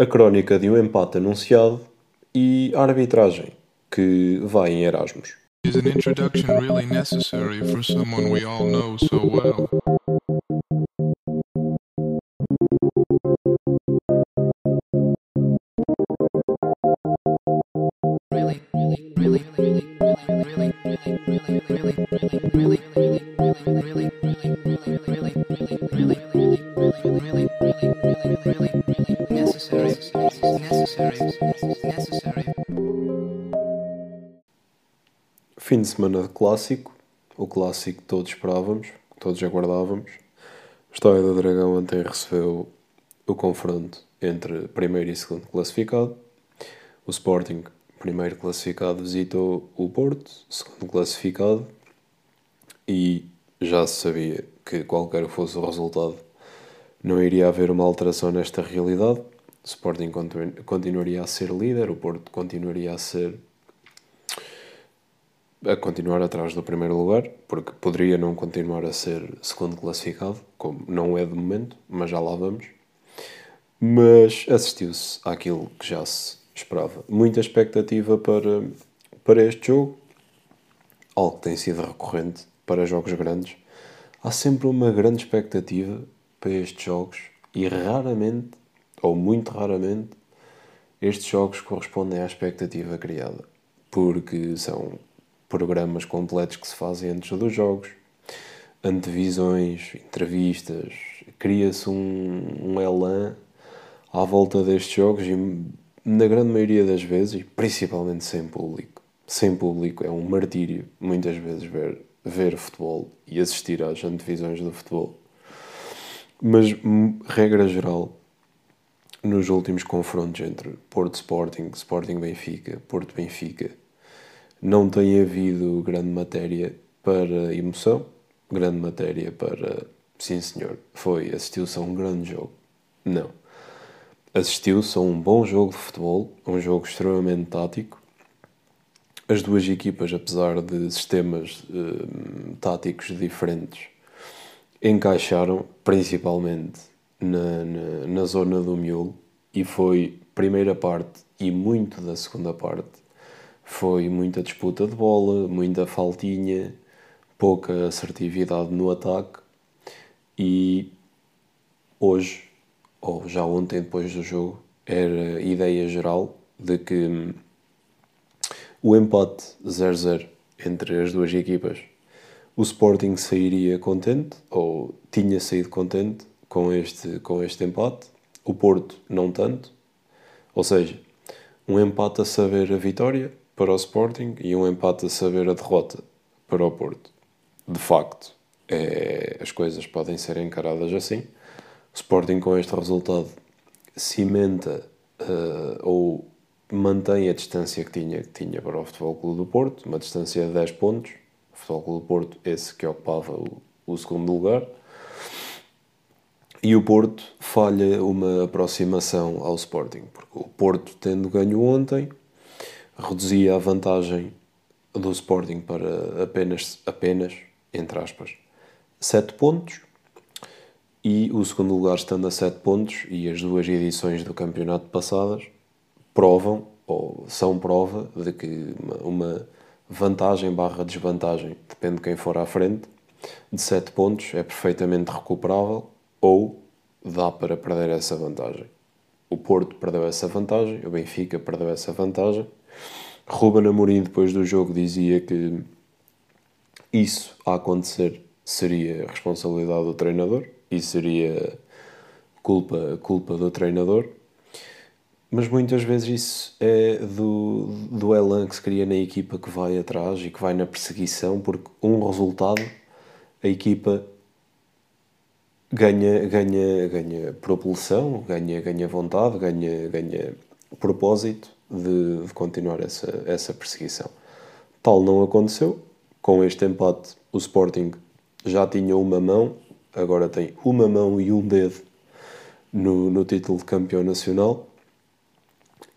a crónica de um empate anunciado e a arbitragem, que vai em Erasmus. Is an introduction really necessary for someone we all know so well? Fim de semana de clássico, o clássico que todos esperávamos, que todos aguardávamos. O História do Dragão ontem recebeu o confronto entre primeiro e segundo classificado. O Sporting, primeiro classificado, visitou o Porto, segundo classificado, e já se sabia que qualquer fosse o resultado, não iria haver uma alteração nesta realidade. O Sporting continuaria a ser líder, o Porto continuaria a ser a continuar atrás do primeiro lugar, porque poderia não continuar a ser segundo classificado, como não é de momento, mas já lá vamos. Mas assistiu-se àquilo que já se esperava. Muita expectativa para, para este jogo, algo que tem sido recorrente para jogos grandes. Há sempre uma grande expectativa para estes jogos e raramente, ou muito raramente, estes jogos correspondem à expectativa criada, porque são programas completos que se fazem antes dos jogos, antevisões, entrevistas, cria-se um, um elan à volta destes jogos e na grande maioria das vezes, principalmente sem público, sem público é um martírio muitas vezes ver, ver futebol e assistir às antevisões do futebol. Mas, regra geral, nos últimos confrontos entre Porto Sporting, Sporting Benfica, Porto Benfica, não tem havido grande matéria para emoção, grande matéria para sim senhor, foi, assistiu-se a um grande jogo. Não. Assistiu-se a um bom jogo de futebol, um jogo extremamente tático. As duas equipas, apesar de sistemas uh, táticos diferentes, encaixaram principalmente na, na, na zona do miolo e foi primeira parte e muito da segunda parte foi muita disputa de bola, muita faltinha, pouca assertividade no ataque. E hoje, ou já ontem depois do jogo, era ideia geral de que o empate 0-0 entre as duas equipas, o Sporting sairia contente, ou tinha saído contente com este, com este empate, o Porto não tanto, ou seja, um empate a saber a vitória, para o Sporting e um empate a saber a derrota para o Porto. De facto, é, as coisas podem ser encaradas assim. O Sporting, com este resultado, cimenta uh, ou mantém a distância que tinha, que tinha para o Futebol Clube do Porto, uma distância de 10 pontos. O Futebol Clube do Porto, esse que ocupava o, o segundo lugar. E o Porto falha uma aproximação ao Sporting, porque o Porto, tendo ganho ontem, reduzia a vantagem do Sporting para apenas, apenas entre aspas, 7 pontos e o segundo lugar estando a 7 pontos e as duas edições do campeonato passadas provam ou são prova de que uma vantagem barra desvantagem, depende de quem for à frente, de 7 pontos é perfeitamente recuperável ou dá para perder essa vantagem. O Porto perdeu essa vantagem, o Benfica perdeu essa vantagem Ruben Amorim, depois do jogo, dizia que isso a acontecer seria responsabilidade do treinador e seria culpa, culpa do treinador. Mas muitas vezes isso é do, do elan que se cria na equipa que vai atrás e que vai na perseguição, porque um resultado a equipa ganha, ganha, ganha propulsão, ganha, ganha vontade, ganha, ganha propósito de, de continuar essa, essa perseguição. Tal não aconteceu. Com este empate, o Sporting já tinha uma mão, agora tem uma mão e um dedo no, no título de campeão nacional.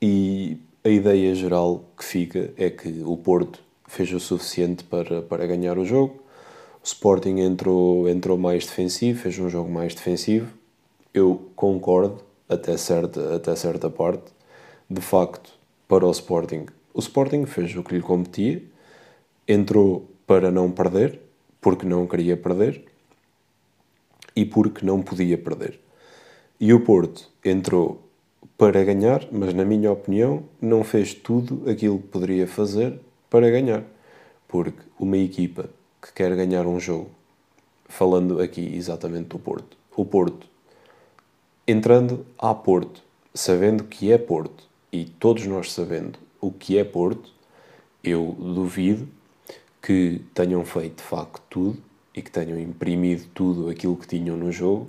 E a ideia geral que fica é que o Porto fez o suficiente para, para ganhar o jogo. O Sporting entrou, entrou mais defensivo, fez um jogo mais defensivo. Eu concordo até certa, até certa parte. De facto, para o Sporting, o Sporting fez o que lhe competia, entrou para não perder, porque não queria perder e porque não podia perder. E o Porto entrou para ganhar, mas na minha opinião não fez tudo aquilo que poderia fazer para ganhar. Porque uma equipa que quer ganhar um jogo, falando aqui exatamente do Porto, o Porto entrando a Porto, sabendo que é Porto e todos nós sabendo o que é Porto, eu duvido que tenham feito de facto tudo e que tenham imprimido tudo aquilo que tinham no jogo,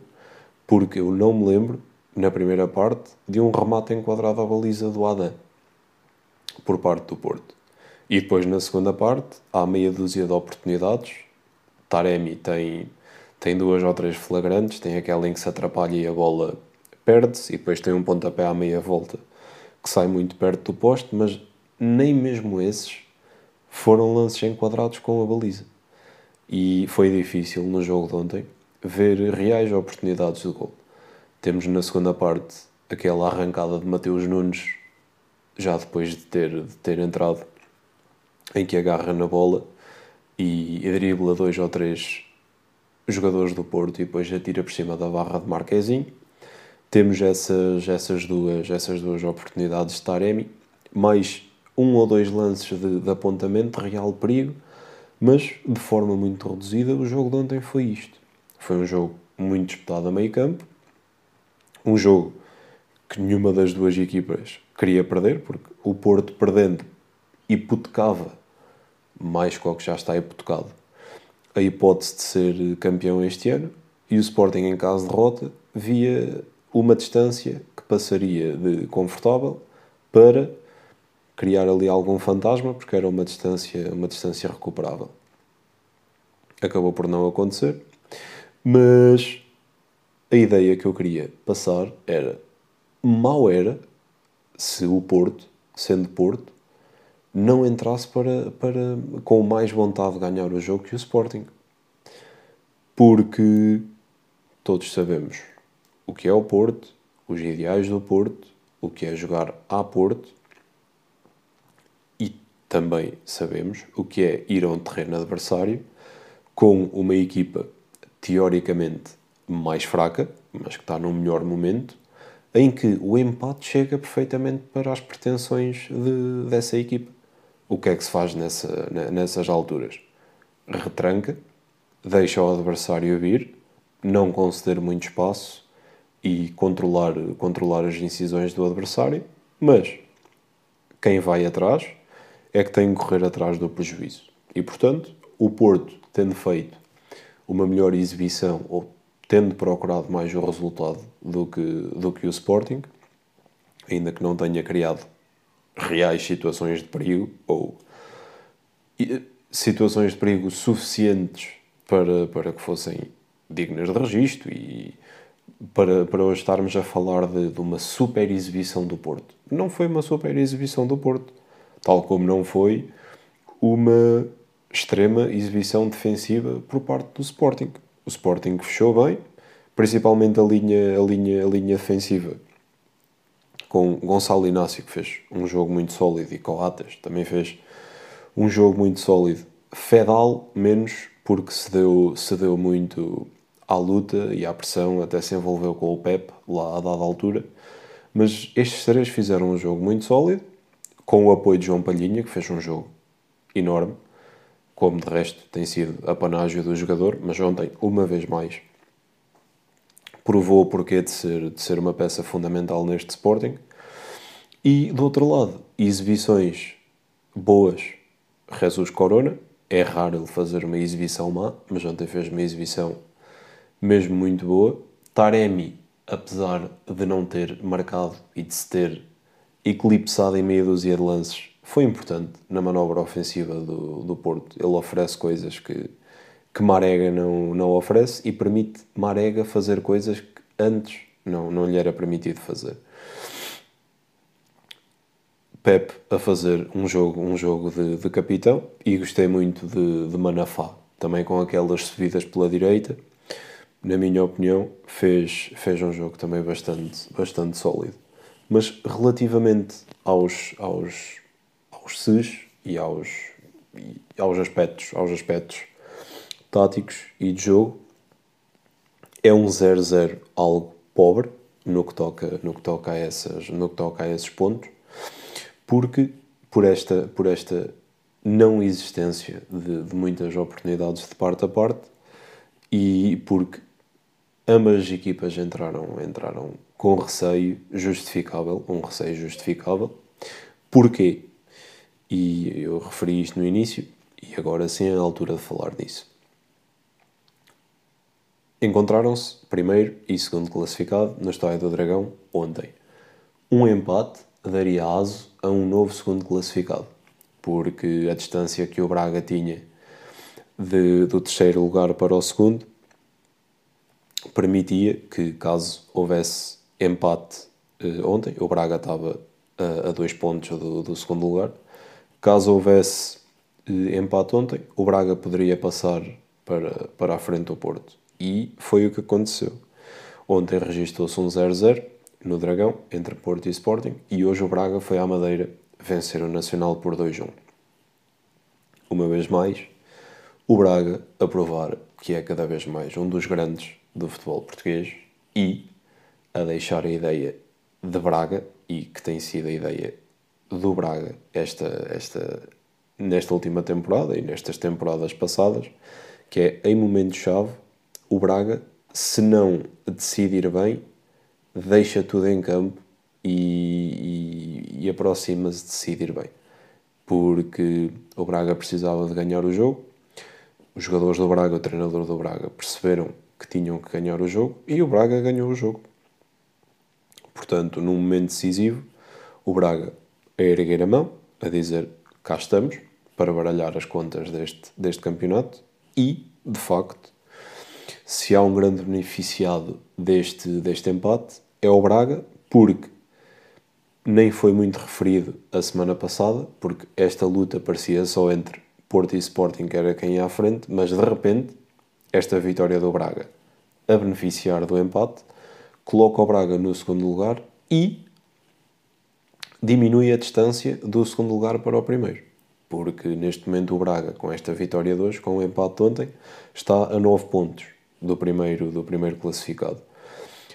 porque eu não me lembro, na primeira parte, de um remate enquadrado à baliza do Adam por parte do Porto. E depois, na segunda parte, há meia dúzia de oportunidades. Taremi tem, tem duas ou três flagrantes, tem aquela em que se atrapalha e a bola perde-se, e depois tem um pontapé à meia volta que sai muito perto do poste, mas nem mesmo esses foram lances enquadrados com a baliza. E foi difícil no jogo de ontem ver reais oportunidades de gol. Temos na segunda parte aquela arrancada de Mateus Nunes, já depois de ter, de ter entrado, em que agarra na bola e dribla dois ou três jogadores do Porto e depois atira por cima da barra de Marquezinho temos essas, essas, duas, essas duas oportunidades de Taremi, mais um ou dois lances de, de apontamento, real perigo, mas de forma muito reduzida. O jogo de ontem foi isto. Foi um jogo muito disputado a meio campo, um jogo que nenhuma das duas equipas queria perder, porque o Porto perdendo hipotecava mais que o que já está hipotecado a hipótese de ser campeão este ano e o Sporting em caso de derrota via uma distância que passaria de confortável para criar ali algum fantasma, porque era uma distância, uma distância recuperável. Acabou por não acontecer, mas a ideia que eu queria passar era: mal era se o Porto, sendo Porto, não entrasse para, para, com mais vontade de ganhar o jogo que o Sporting. Porque todos sabemos o que é o Porto, os ideais do Porto, o que é jogar a Porto e também sabemos o que é ir a um terreno adversário com uma equipa teoricamente mais fraca, mas que está num melhor momento, em que o empate chega perfeitamente para as pretensões de, dessa equipa. O que é que se faz nessa, nessas alturas? Retranca, deixa o adversário vir, não conceder muito espaço e controlar, controlar as incisões do adversário, mas quem vai atrás é que tem que correr atrás do prejuízo. E portanto, o Porto, tendo feito uma melhor exibição ou tendo procurado mais o resultado do que, do que o Sporting, ainda que não tenha criado reais situações de perigo ou situações de perigo suficientes para, para que fossem dignas de registro e para, para hoje estarmos a falar de, de uma super exibição do Porto. Não foi uma super exibição do Porto, tal como não foi uma extrema exibição defensiva por parte do Sporting. O Sporting fechou bem, principalmente a linha, a linha, a linha defensiva, com Gonçalo Inácio, que fez um jogo muito sólido, e Coates também fez um jogo muito sólido. Fedal, menos, porque se deu, se deu muito à luta e à pressão, até se envolveu com o Pep lá a dada altura. Mas estes três fizeram um jogo muito sólido, com o apoio de João Palhinha, que fez um jogo enorme, como de resto tem sido a panágio do jogador, mas ontem, uma vez mais, provou o porquê de ser, de ser uma peça fundamental neste Sporting. E do outro lado, exibições boas, Jesus Corona. É raro ele fazer uma exibição má, mas ontem fez uma exibição mesmo muito boa. Taremi, apesar de não ter marcado e de se ter eclipsado em meia dúzia de lances, foi importante na manobra ofensiva do, do Porto. Ele oferece coisas que, que Marega não, não oferece e permite Marega fazer coisas que antes não, não lhe era permitido fazer. Pep a fazer um jogo, um jogo de, de capitão e gostei muito de, de Manafá, também com aquelas subidas pela direita na minha opinião, fez, fez um jogo também bastante, bastante sólido. Mas relativamente aos, aos, aos SES e aos, e aos, aspectos, aos aspectos táticos e de jogo, é um 0-0 algo pobre no que toca, no que toca, a, essas, no que toca a esses pontos, porque por esta, por esta não existência de, de muitas oportunidades de parte a parte e porque ambas as equipas entraram, entraram com receio justificável, um receio justificável. Porquê? E eu referi isto no início, e agora sim é a altura de falar disso. Encontraram-se primeiro e segundo classificado na história do Dragão ontem. Um empate daria aso a um novo segundo classificado, porque a distância que o Braga tinha de, do terceiro lugar para o segundo permitia que, caso houvesse empate eh, ontem, o Braga estava a, a dois pontos do, do, segundo lugar. Caso houvesse eh, empate ontem, o Braga poderia passar para, para a frente do Porto. E foi o que aconteceu. Ontem registrou-se um 0-0 no Dragão, entre Porto e Sporting, e hoje o Braga foi à Madeira vencer o Nacional por 2-1. Uma vez mais, o Braga a provar que é cada vez mais um dos grandes do futebol português e a deixar a ideia de Braga e que tem sido a ideia do Braga esta, esta, nesta última temporada e nestas temporadas passadas, que é em momento-chave o Braga, se não decidir bem, deixa tudo em campo e, e, e aproxima-se de decidir bem. Porque o Braga precisava de ganhar o jogo, os jogadores do Braga, o treinador do Braga, perceberam que tinham que ganhar o jogo e o Braga ganhou o jogo. Portanto, num momento decisivo, o Braga a erguer a mão, a dizer cá estamos, para baralhar as contas deste, deste campeonato e, de facto, se há um grande beneficiado deste, deste empate, é o Braga, porque nem foi muito referido a semana passada, porque esta luta parecia só entre Porto e Sporting, que era quem ia à frente, mas de repente esta vitória do Braga a beneficiar do empate, coloca o Braga no segundo lugar e diminui a distância do segundo lugar para o primeiro. Porque neste momento o Braga, com esta vitória de hoje, com o empate de ontem, está a 9 pontos do primeiro, do primeiro classificado.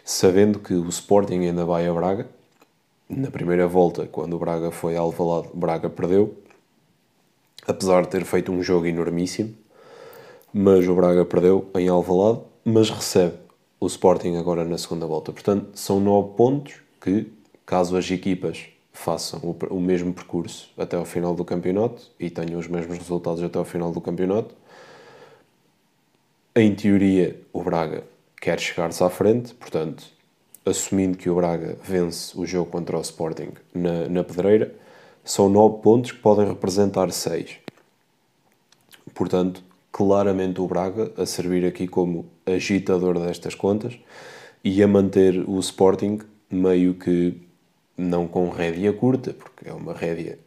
Sabendo que o Sporting ainda vai a Braga, na primeira volta, quando o Braga foi ao Alvalade, Braga perdeu, apesar de ter feito um jogo enormíssimo, mas o Braga perdeu em Alvalade, mas recebe o Sporting agora na segunda volta. Portanto, são nove pontos que, caso as equipas façam o, o mesmo percurso até ao final do campeonato e tenham os mesmos resultados até ao final do campeonato, em teoria o Braga quer chegar-se à frente, portanto, assumindo que o Braga vence o jogo contra o Sporting na, na Pedreira, são nove pontos que podem representar seis. Portanto, claramente o Braga a servir aqui como agitador destas contas e a manter o Sporting meio que não com rédea curta, porque é uma rédea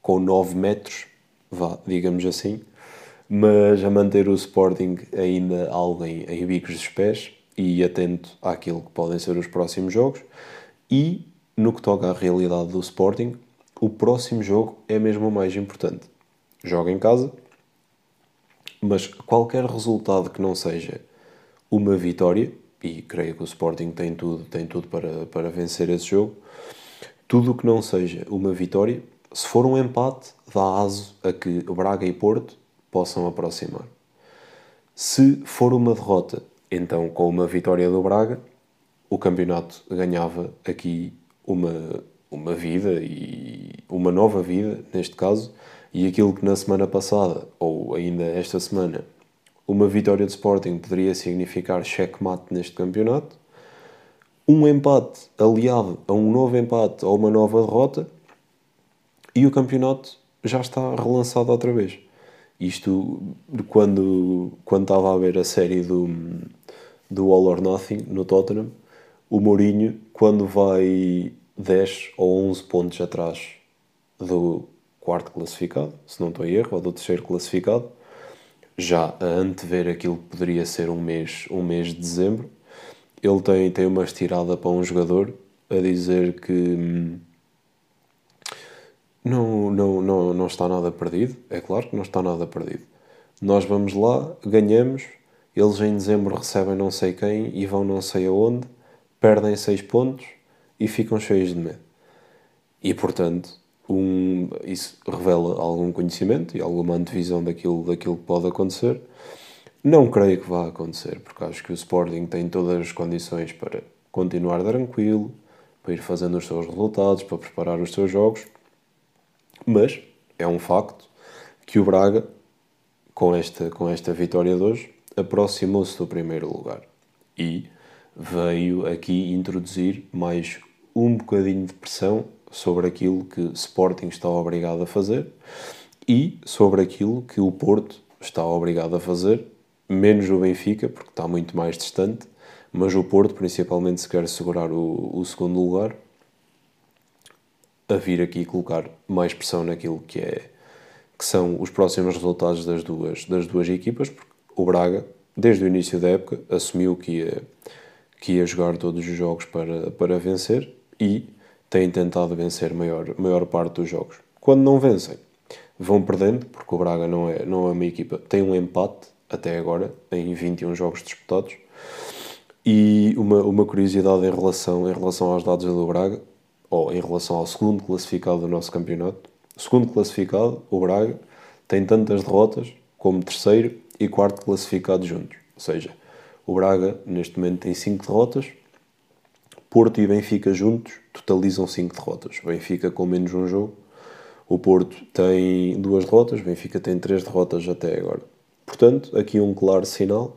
com 9 metros, vá, digamos assim, mas a manter o Sporting ainda algo em, em bicos dos pés e atento àquilo que podem ser os próximos jogos. E no que toca à realidade do Sporting, o próximo jogo é mesmo o mais importante. Joga em casa, mas qualquer resultado que não seja uma vitória, e creio que o Sporting tem tudo, tem tudo para, para vencer esse jogo, tudo que não seja uma vitória, se for um empate, dá aso a que Braga e Porto possam aproximar. Se for uma derrota, então com uma vitória do Braga, o campeonato ganhava aqui uma, uma vida e uma nova vida, neste caso, e aquilo que na semana passada, ou ainda esta semana, uma vitória de Sporting poderia significar checkmate neste campeonato, um empate aliado a um novo empate ou uma nova derrota, e o campeonato já está relançado outra vez. Isto quando, quando estava a ver a série do, do All or Nothing no Tottenham, o Mourinho, quando vai 10 ou 11 pontos atrás do quarto classificado, se não estou em erro, ou do terceiro classificado, já a antever aquilo que poderia ser um mês, um mês de dezembro. Ele tem, tem uma estirada para um jogador a dizer que hum, não, não, não, não está nada perdido. É claro que não está nada perdido. Nós vamos lá, ganhamos, eles em dezembro recebem não sei quem e vão não sei aonde, perdem seis pontos e ficam cheios de medo. E portanto, um, isso revela algum conhecimento e alguma antevisão daquilo, daquilo que pode acontecer. Não creio que vá acontecer, porque acho que o Sporting tem todas as condições para continuar tranquilo, para ir fazendo os seus resultados, para preparar os seus jogos. Mas é um facto que o Braga, com esta, com esta vitória de hoje, aproximou-se do primeiro lugar e veio aqui introduzir mais um bocadinho de pressão sobre aquilo que Sporting está obrigado a fazer e sobre aquilo que o Porto está obrigado a fazer, menos o Benfica, porque está muito mais distante, mas o Porto, principalmente, se quer segurar o, o segundo lugar, a vir aqui colocar mais pressão naquilo que é que são os próximos resultados das duas, das duas equipas, porque o Braga, desde o início da época, assumiu que ia, que ia jogar todos os jogos para, para vencer e têm tentado vencer a maior, maior parte dos jogos. Quando não vencem, vão perdendo, porque o Braga não é, não é uma equipa. Tem um empate até agora, em 21 jogos disputados. E uma, uma curiosidade em relação, em relação aos dados do Braga, ou em relação ao segundo classificado do nosso campeonato. O segundo classificado, o Braga, tem tantas derrotas como terceiro e quarto classificado juntos. Ou seja, o Braga neste momento tem 5 derrotas, Porto e Benfica juntos totalizam 5 derrotas. Benfica com menos um jogo. O Porto tem duas derrotas, Benfica tem três derrotas até agora. Portanto, aqui um claro sinal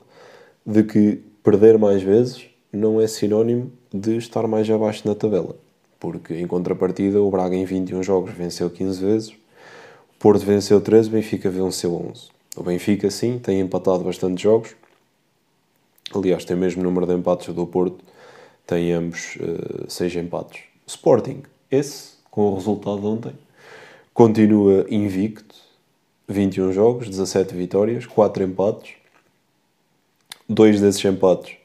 de que perder mais vezes não é sinónimo de estar mais abaixo na tabela. Porque, em contrapartida, o Braga em 21 jogos venceu 15 vezes, o Porto venceu 13, o Benfica venceu 11. O Benfica, sim, tem empatado bastante jogos. Aliás, tem o mesmo número de empates do Porto, tem ambos uh, seis empates. Sporting, esse, com o resultado de ontem, continua invicto, 21 jogos, 17 vitórias, 4 empates. Dois desses empates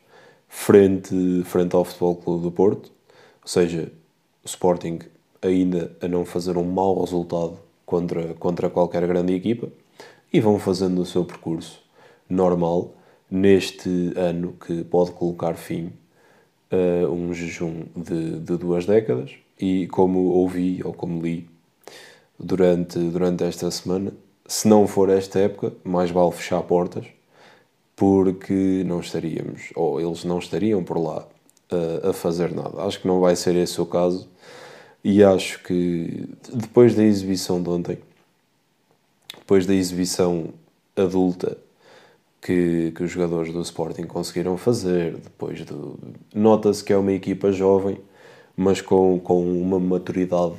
frente, frente ao Futebol Clube do Porto, ou seja, o Sporting ainda a não fazer um mau resultado contra, contra qualquer grande equipa e vão fazendo o seu percurso normal neste ano que pode colocar fim uh, um jejum de, de, duas décadas e como ouvi ou como li durante, durante esta semana, se não for esta época, mais vale fechar portas porque não estaríamos, ou eles não estariam por lá uh, a fazer nada. Acho que não vai ser esse o caso e acho que depois da exibição de ontem, depois da exibição adulta que, que os jogadores do Sporting conseguiram fazer. Depois do... Nota-se que é uma equipa jovem, mas com, com uma maturidade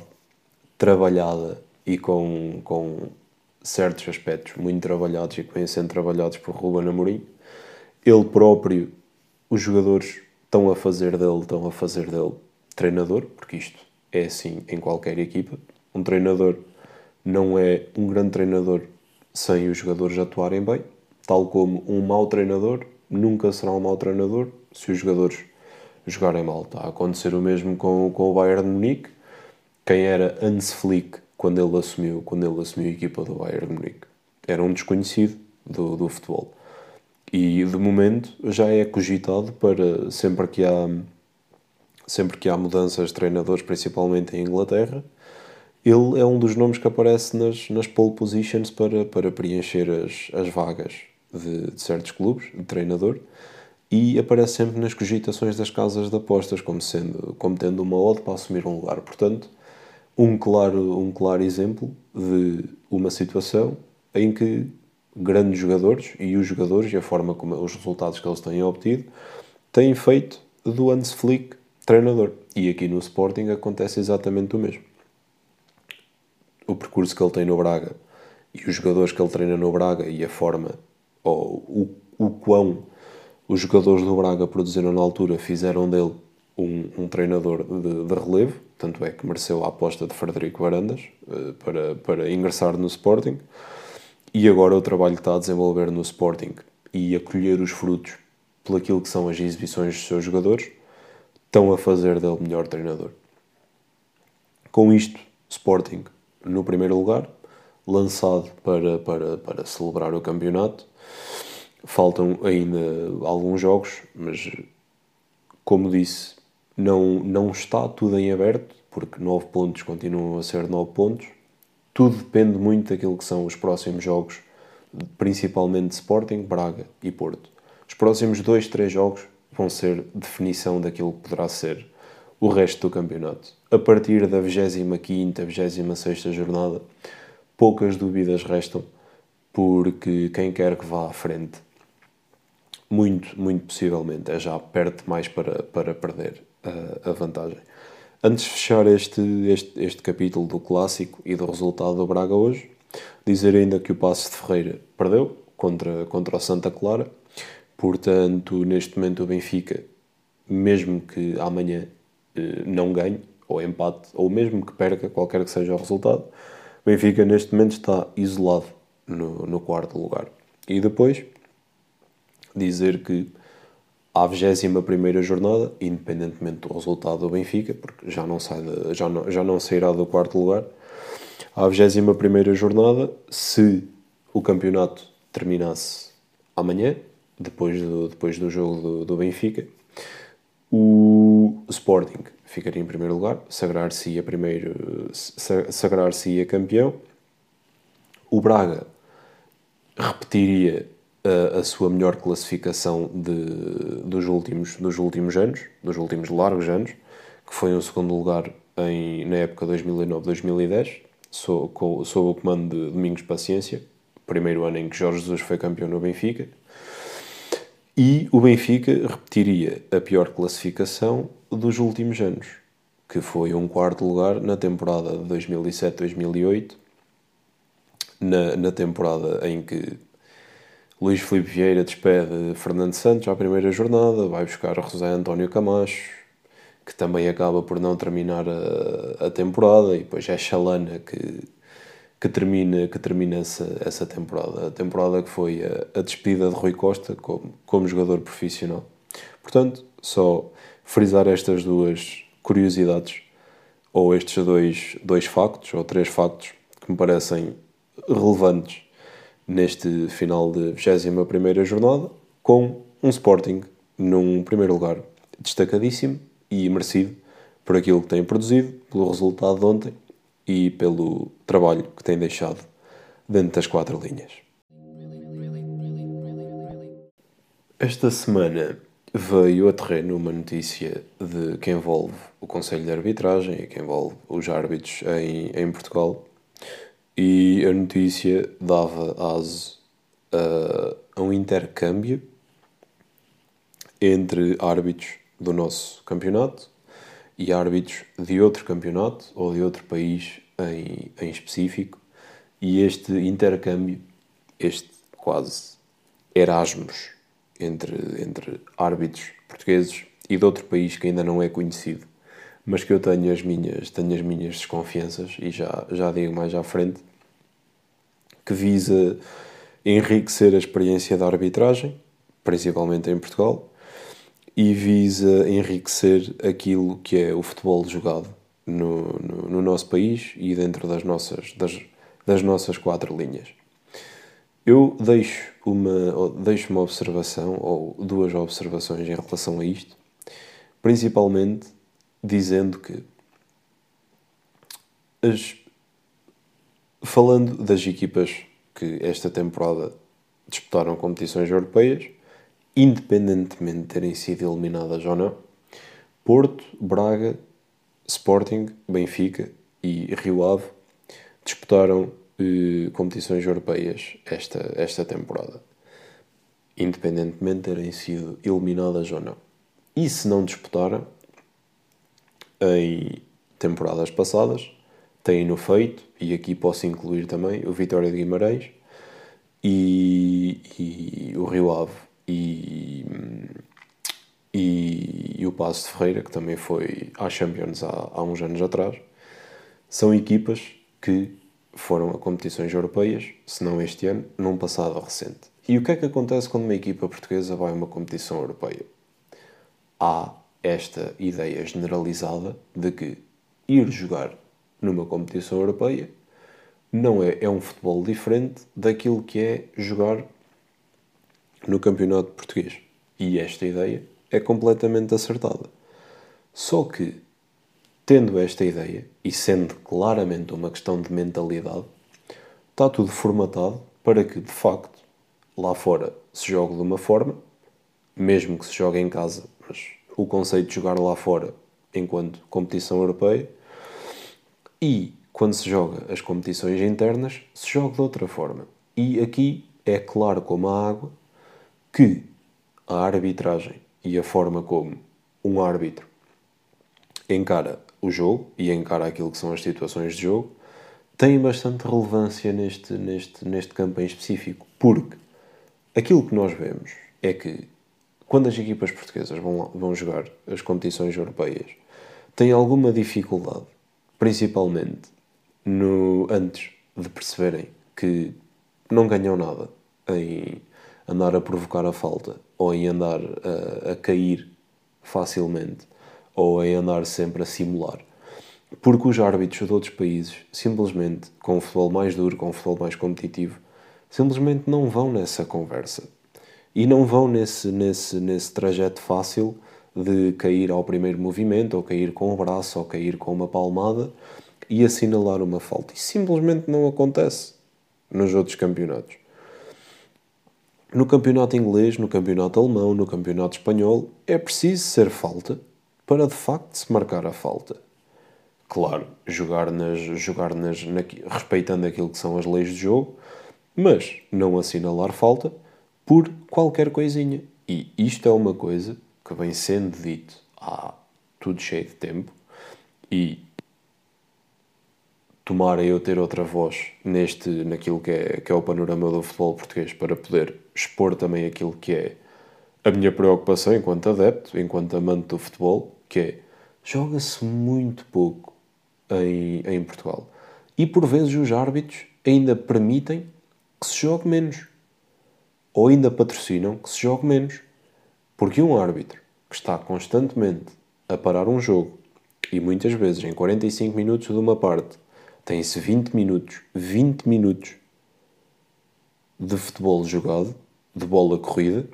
trabalhada e com, com certos aspectos muito trabalhados e que vêm sendo trabalhados por Ruben Amorim. Ele próprio, os jogadores estão a fazer dele, estão a fazer dele treinador, porque isto é assim em qualquer equipa. Um treinador não é um grande treinador sem os jogadores atuarem bem Tal como um mau treinador nunca será um mau treinador se os jogadores jogarem mal. Está a acontecer o mesmo com, com o Bayern de Munique. Quem era Hans Flick quando ele assumiu, quando ele assumiu a equipa do Bayern de Munique? Era um desconhecido do, do futebol. E de momento já é cogitado para sempre que há sempre que há mudanças de treinadores, principalmente em Inglaterra, ele é um dos nomes que aparece nas, nas pole positions para, para preencher as, as vagas de, de certos clubes, de treinador, e aparece sempre nas cogitações das casas de apostas, como, sendo, como tendo uma odd para assumir um lugar. Portanto, um claro, um claro exemplo de uma situação em que grandes jogadores e os jogadores e a forma como os resultados que eles têm obtido têm feito do Hans Flick treinador. E aqui no Sporting acontece exatamente o mesmo. O percurso que ele tem no Braga e os jogadores que ele treina no Braga e a forma ou o, o quão os jogadores do Braga produziram na altura fizeram dele um, um treinador de, de, relevo, tanto é que mereceu a aposta de Frederico Varandas uh, para, para ingressar no Sporting. e agora o trabalho que está a desenvolver no Sporting e a colher os frutos por aquilo que são as exibições dos seus jogadores, estão a fazer dele melhor treinador. Com isto, Sporting no primeiro lugar, lançado para, para, para celebrar o campeonato. Faltam ainda alguns jogos, mas como disse, não, não está tudo em aberto, porque 9 pontos continuam a ser 9 pontos. Tudo depende muito daquilo que são os próximos jogos, principalmente Sporting, Braga e Porto. Os próximos 2, 3 jogos vão ser definição daquilo que poderá ser o resto do campeonato. A partir da 25ª, 26ª jornada, poucas dúvidas restam, porque quem quer que vá à frente, muito, muito possivelmente, é já perto mais para, para perder a, a vantagem. Antes de fechar este, este, este capítulo do clássico e do resultado do Braga hoje, dizer ainda que o Passo de Ferreira perdeu contra, contra o Santa Clara, portanto, neste momento o Benfica, mesmo que amanhã eh, não ganhe, ou empate, ou mesmo que perca, qualquer que seja o resultado, o Benfica neste momento está isolado no, no quarto lugar. E depois, dizer que à 21 jornada, independentemente do resultado do Benfica, porque já não, sai de, já não, já não sairá do quarto lugar, à 21 jornada, se o campeonato terminasse amanhã, depois do, depois do jogo do, do Benfica, o Sporting ficaria em primeiro lugar, sagrar-se-ia primeiro, sagrar-se-ia campeão. O Braga repetiria a, a, sua melhor classificação de, dos, últimos, dos últimos anos, dos últimos largos anos, que foi o segundo lugar em, na época 2009-2010, sob, sob o comando de Domingos Paciência, primeiro ano em que Jorge Jesus foi campeão no Benfica. E o Benfica repetiria a pior classificação dos últimos anos, que foi um quarto lugar na temporada de 2007-2008, na, na temporada em que Luís Filipe Vieira despede Fernando Santos à primeira jornada, vai buscar José António Camacho, que também acaba por não terminar a, a temporada, e depois é Chalana que, que termina, que termina essa, essa temporada. A temporada que foi a, a despedida de Rui Costa como, como jogador profissional. Portanto, só frisar estas duas curiosidades, ou estes dois, dois factos, ou três factos, que me parecem relevantes neste final de 21 jornada, com um Sporting num primeiro lugar destacadíssimo e merecido por aquilo que tem produzido, pelo resultado de ontem e pelo trabalho que tem deixado dentro das quatro linhas. Esta semana veio a terreno uma notícia de que envolve o Conselho de Arbitragem e que envolve os árbitros em, em Portugal e a notícia dava aso a, a um intercâmbio entre árbitros do nosso campeonato e árbitros de outro campeonato ou de outro país em, em específico. E este intercâmbio, este quase Erasmus entre, entre árbitros portugueses e de outro país que ainda não é conhecido, mas que eu tenho as minhas, tenho as minhas desconfianças e já, já digo mais à frente, que visa enriquecer a experiência da arbitragem, principalmente em Portugal, e visa enriquecer aquilo que é o futebol jogado no, no, no nosso país e dentro das nossas, das, das nossas quatro linhas. Eu deixo uma, deixo uma observação, ou duas observações em relação a isto, principalmente dizendo que, as, falando das equipas que esta temporada disputaram competições europeias, independentemente de terem sido eliminadas ou não, Porto, Braga, Sporting, Benfica e Rio Ave disputaram eh, competições europeias esta, esta temporada, independentemente de terem sido eliminadas ou não. E se não disputaram, em temporadas passadas, têm-no feito, e aqui posso incluir também o Vitória de Guimarães e, e o Rio Ave e, e, e, o Passo de Ferreira, que também foi à Champions há, há uns anos atrás, são equipas que foram a competições europeias, se não este ano, num passado recente. E o que é que acontece quando uma equipa portuguesa vai a uma competição europeia? Há esta ideia generalizada de que ir jogar numa competição europeia não é, é um futebol diferente daquilo que é jogar no campeonato português. E esta ideia é completamente acertada. Só que, tendo esta ideia, e sendo claramente uma questão de mentalidade, está tudo formatado para que, de facto, lá fora se jogue de uma forma, mesmo que se jogue em casa, mas o conceito de jogar lá fora enquanto competição europeia, e quando se joga as competições internas, se joga de outra forma. E aqui é claro como a água que a arbitragem e a forma como um árbitro encara o jogo e encara aquilo que são as situações de jogo tem bastante relevância neste, neste, neste campo em específico, porque aquilo que nós vemos é que quando as equipas portuguesas vão, vão jogar as competições europeias, têm alguma dificuldade, principalmente no, antes de perceberem que não ganham nada em andar a provocar a falta ou em andar a, a cair facilmente ou em andar sempre a simular. Porque os árbitros de outros países, simplesmente, com o futebol mais duro, com o futebol mais competitivo, simplesmente não vão nessa conversa. E não vão nesse, nesse, nesse trajeto fácil de cair ao primeiro movimento, ou cair com o braço, ou cair com uma palmada e assinalar uma falta. Isso simplesmente não acontece nos outros campeonatos. No campeonato inglês, no campeonato alemão, no campeonato espanhol, é preciso ser falta para de facto se marcar a falta. Claro, jogar nas, jogar nas, na, respeitando aquilo que são as leis de jogo, mas não assinalar falta por qualquer coisinha. E isto é uma coisa que vem sendo dito há tudo cheio de tempo e tomara eu ter outra voz neste, naquilo que é, que é o panorama do futebol português para poder expor também aquilo que é a minha preocupação enquanto adepto, enquanto amante do futebol, que é joga-se muito pouco em, em Portugal. E por vezes os árbitros ainda permitem que se jogue menos. Ou ainda patrocinam que se jogue menos. Porque um árbitro que está constantemente a parar um jogo e muitas vezes em 45 minutos de uma parte tem-se 20 minutos, 20 minutos de futebol jogado, de bola corrida,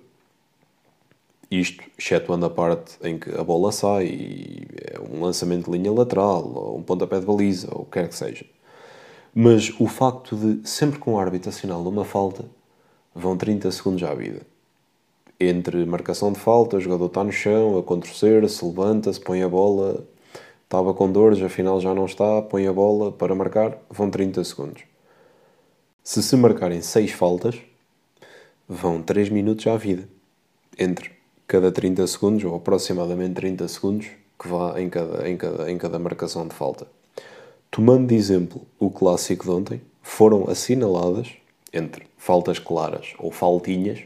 isto, excetuando a parte em que a bola sai e é um lançamento de linha lateral, ou um pontapé de baliza, ou o que quer que seja. Mas o facto de, sempre que um árbitro assinala uma falta, vão 30 segundos à vida. Entre marcação de falta, o jogador está no chão, a contorcer, se levanta, se põe a bola, estava com dores, afinal já não está, põe a bola para marcar, vão 30 segundos. Se se marcarem 6 faltas, vão 3 minutos à vida. Entre cada 30 segundos, ou aproximadamente 30 segundos, que vá em cada, em cada, em cada marcação de falta. Tomando de exemplo o clássico de ontem, foram assinaladas, entre faltas claras ou faltinhas,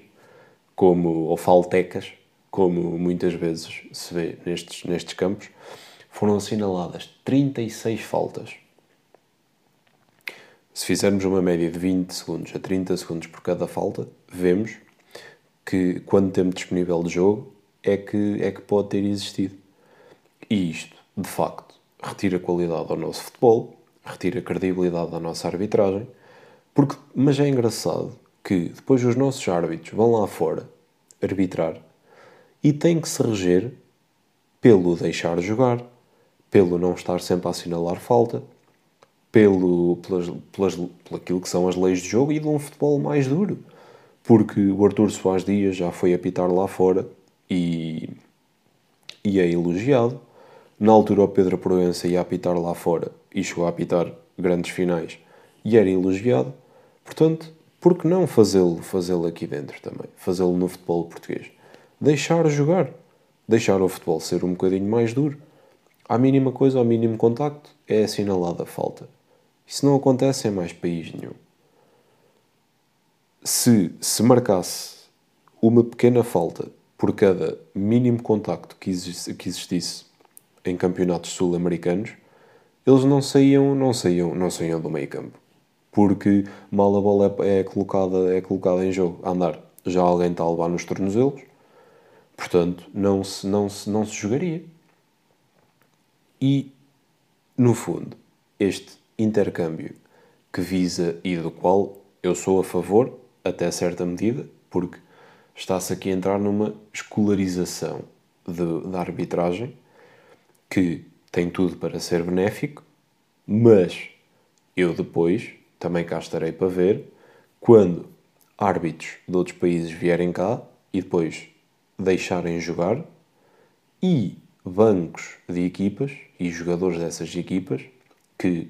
como, ou faltecas, como muitas vezes se vê nestes, nestes campos, foram assinaladas 36 faltas. Se fizermos uma média de 20 segundos a 30 segundos por cada falta, vemos que quando tempo disponível de jogo é que, é que pode ter existido. E isto, de facto, retira qualidade ao nosso futebol, retira credibilidade à nossa arbitragem, porque, mas é engraçado que depois os nossos árbitros vão lá fora arbitrar e têm que se reger pelo deixar jogar, pelo não estar sempre a assinalar falta, pelo, pelas, pelas, aquilo que são as leis de jogo e de um futebol mais duro porque o Artur Soares Dias já foi apitar lá fora e, e é elogiado. Na altura, o Pedro Proença ia apitar lá fora e chegou a apitar grandes finais e era elogiado. Portanto, por que não fazê-lo fazê aqui dentro também? Fazê-lo no futebol português? Deixar jogar. Deixar o futebol ser um bocadinho mais duro. À mínima coisa, ao mínimo contacto, é assinalada a falta. Isso não acontece em mais país nenhum se se marcasse uma pequena falta por cada mínimo contacto que, que existisse em campeonatos sul-americanos, eles não saíam, não saíam, não saíam do meio campo. Porque mal a bola é, é, colocada, é colocada em jogo a andar, já alguém está a levar nos tornozelos, portanto não se, não se, não se jogaria. E, no fundo, este intercâmbio que visa e do qual eu sou a favor, até certa medida, porque está-se aqui a entrar numa escolarização de, da arbitragem que tem tudo para ser benéfico, mas eu depois também cá estarei para ver quando árbitros de outros países vierem cá e depois deixarem jogar e bancos de equipas e jogadores dessas equipas que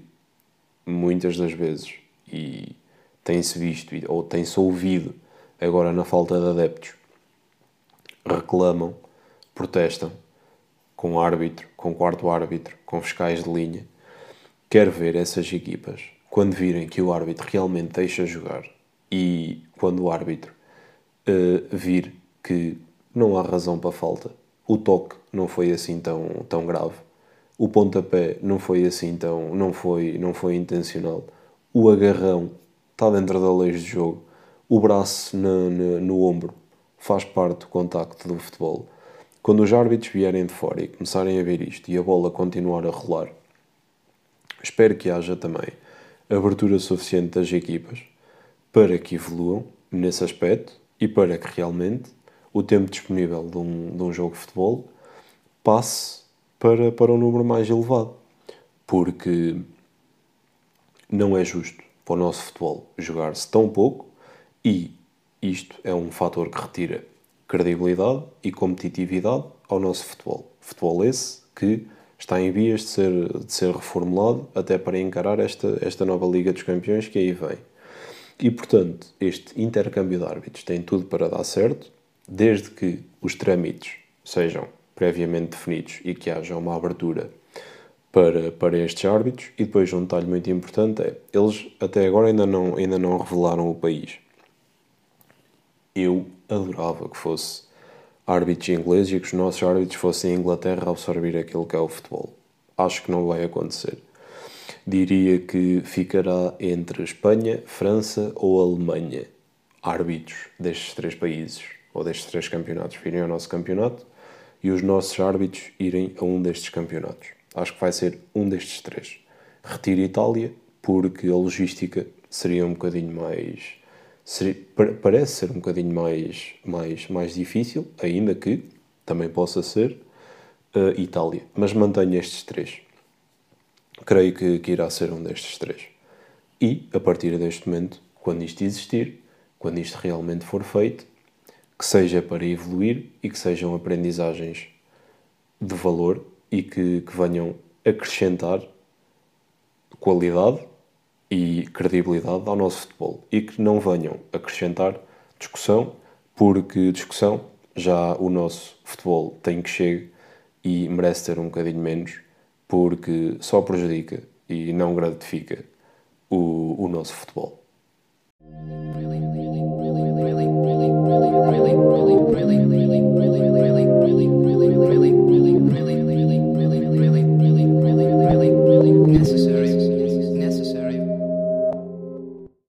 muitas das vezes e tem-se visto ou tem-se ouvido agora na falta de adeptos reclamam, protestam com árbitro, com quarto árbitro, com fiscais de linha. Quero ver essas equipas quando virem que o árbitro realmente deixa jogar e quando o árbitro uh, vir que não há razão para falta, o toque não foi assim tão, tão grave, o pontapé não foi assim tão, não foi, não foi intencional, o agarrão está dentro da lei de jogo, o braço no, ombro faz parte do contacto do futebol. Quando os árbitros vierem de fora e começarem a ver isto e a bola continuar a rolar, espero que haja também abertura suficiente das equipas para que evoluam nesse aspecto e para que realmente o tempo disponível de um, de um jogo de futebol passe para, para um número mais elevado. Porque não é justo para o nosso futebol jogar-se tão pouco e isto é um fator que retira credibilidade e competitividade ao nosso futebol. Futebol esse que está em vias de ser, de ser reformulado até para encarar esta, esta nova Liga dos Campeões que aí vem. E, portanto, este intercâmbio de árbitros tem tudo para dar certo, desde que os trâmites sejam previamente definidos e que haja uma abertura para, para estes árbitros. E depois um detalhe muito importante é, eles até agora ainda não, ainda não revelaram o país. Eu adorava que fosse árbitros ingleses e que os nossos árbitros fossem em Inglaterra a absorver aquilo que é o futebol. Acho que não vai acontecer. Diria que ficará entre Espanha, França ou Alemanha. Árbitros destes três países ou destes três campeonatos virem ao nosso campeonato e os nossos árbitros irem a um destes campeonatos. Acho que vai ser um destes três. Retiro Itália, porque a logística seria um bocadinho mais parece ser um bocadinho mais, mais, mais difícil, ainda que também possa ser uh, Itália. Mas mantenho estes três. Creio que, que irá ser um destes três. E, a partir deste momento, quando isto existir, quando isto realmente for feito, que seja para evoluir e que sejam aprendizagens de valor e que, que venham acrescentar qualidade e credibilidade ao nosso futebol e que não venham acrescentar discussão, porque discussão já o nosso futebol tem que chegar e merece ter um bocadinho menos, porque só prejudica e não gratifica o, o nosso futebol. Really, really, really,